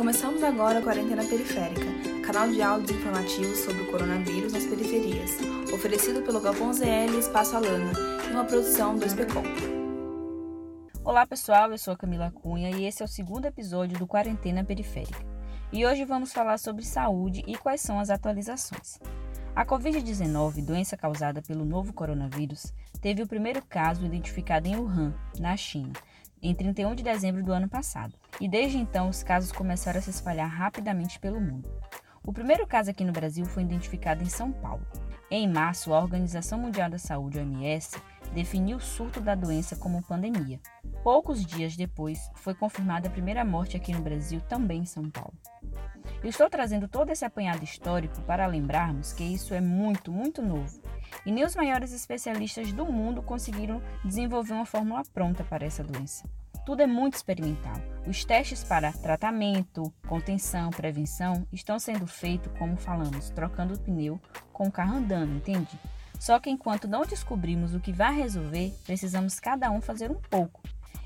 Começamos agora a Quarentena Periférica, canal de áudios informativos sobre o coronavírus nas periferias, oferecido pelo Galpão ZL Espaço Alana, em uma produção do SPCOM. Olá pessoal, eu sou a Camila Cunha e esse é o segundo episódio do Quarentena Periférica. E hoje vamos falar sobre saúde e quais são as atualizações. A Covid-19, doença causada pelo novo coronavírus, teve o primeiro caso identificado em Wuhan, na China, em 31 de dezembro do ano passado, e desde então os casos começaram a se espalhar rapidamente pelo mundo. O primeiro caso aqui no Brasil foi identificado em São Paulo. Em março, a Organização Mundial da Saúde, OMS, definiu o surto da doença como pandemia. Poucos dias depois, foi confirmada a primeira morte aqui no Brasil, também em São Paulo. Eu estou trazendo todo esse apanhado histórico para lembrarmos que isso é muito, muito novo. E nem os maiores especialistas do mundo conseguiram desenvolver uma fórmula pronta para essa doença. Tudo é muito experimental. Os testes para tratamento, contenção, prevenção estão sendo feitos, como falamos, trocando o pneu com o carro andando, entende? Só que enquanto não descobrimos o que vai resolver, precisamos cada um fazer um pouco.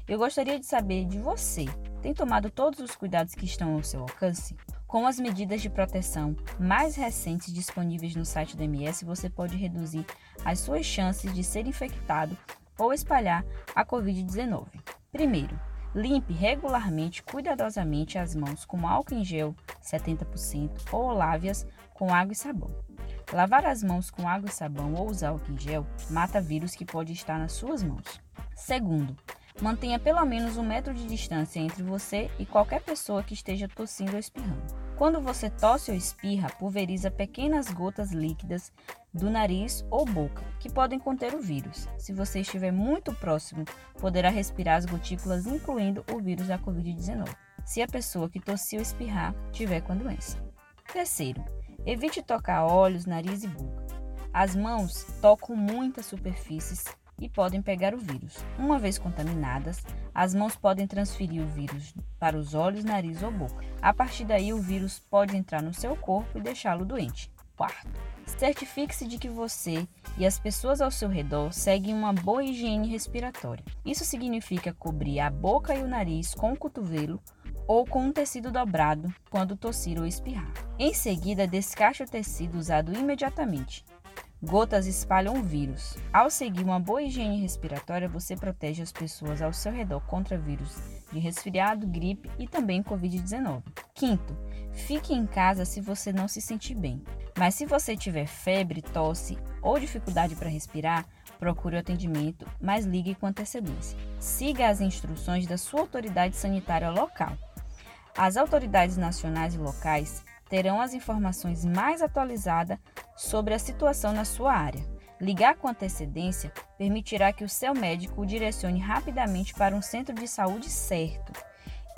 Eu gostaria de saber de você: tem tomado todos os cuidados que estão ao seu alcance? Com as medidas de proteção mais recentes disponíveis no site do MS, você pode reduzir as suas chances de ser infectado ou espalhar a Covid-19. Primeiro, limpe regularmente, cuidadosamente as mãos com álcool em gel 70% ou lave-as com água e sabão. Lavar as mãos com água e sabão ou usar álcool em gel mata vírus que pode estar nas suas mãos. Segundo, mantenha pelo menos um metro de distância entre você e qualquer pessoa que esteja tossindo ou espirrando. Quando você tosse ou espirra, pulveriza pequenas gotas líquidas do nariz ou boca, que podem conter o vírus. Se você estiver muito próximo, poderá respirar as gotículas, incluindo o vírus da Covid-19, se a pessoa que tossiu ou espirrar tiver com a doença. Terceiro, evite tocar olhos, nariz e boca. As mãos tocam muitas superfícies e podem pegar o vírus. Uma vez contaminadas, as mãos podem transferir o vírus para os olhos, nariz ou boca. A partir daí, o vírus pode entrar no seu corpo e deixá-lo doente. Quarto, certifique-se de que você e as pessoas ao seu redor seguem uma boa higiene respiratória. Isso significa cobrir a boca e o nariz com o cotovelo ou com um tecido dobrado quando tossir ou espirrar. Em seguida, descashe o tecido usado imediatamente. Gotas espalham vírus. Ao seguir uma boa higiene respiratória, você protege as pessoas ao seu redor contra vírus de resfriado, gripe e também Covid-19. Quinto, fique em casa se você não se sentir bem. Mas se você tiver febre, tosse ou dificuldade para respirar, procure o atendimento, mas ligue com antecedência. Siga as instruções da sua autoridade sanitária local. As autoridades nacionais e locais terão as informações mais atualizadas sobre a situação na sua área. Ligar com antecedência permitirá que o seu médico o direcione rapidamente para um centro de saúde certo.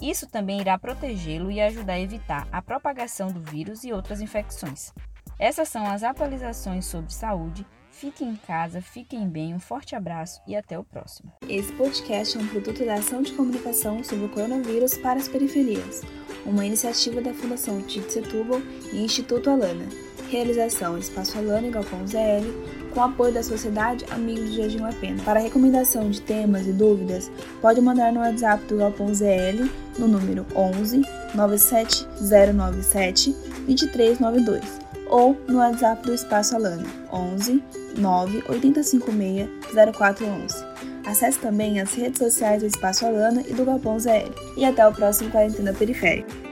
Isso também irá protegê-lo e ajudar a evitar a propagação do vírus e outras infecções. Essas são as atualizações sobre saúde. Fiquem em casa, fiquem bem, um forte abraço e até o próximo. Esse podcast é um produto da ação de comunicação sobre o coronavírus para as periferias uma iniciativa da Fundação Tite Setúbal e Instituto Alana. Realização Espaço Alana e Galpão ZL, com apoio da Sociedade Amigos de Jardim La Pena. Para recomendação de temas e dúvidas, pode mandar no WhatsApp do Galpão ZL no número 11 97097 2392 ou no WhatsApp do Espaço Alana 11 9 856 0411. Acesse também as redes sociais do Espaço Alana e do Galpão ZL. E até o próximo Quarentena Periférica.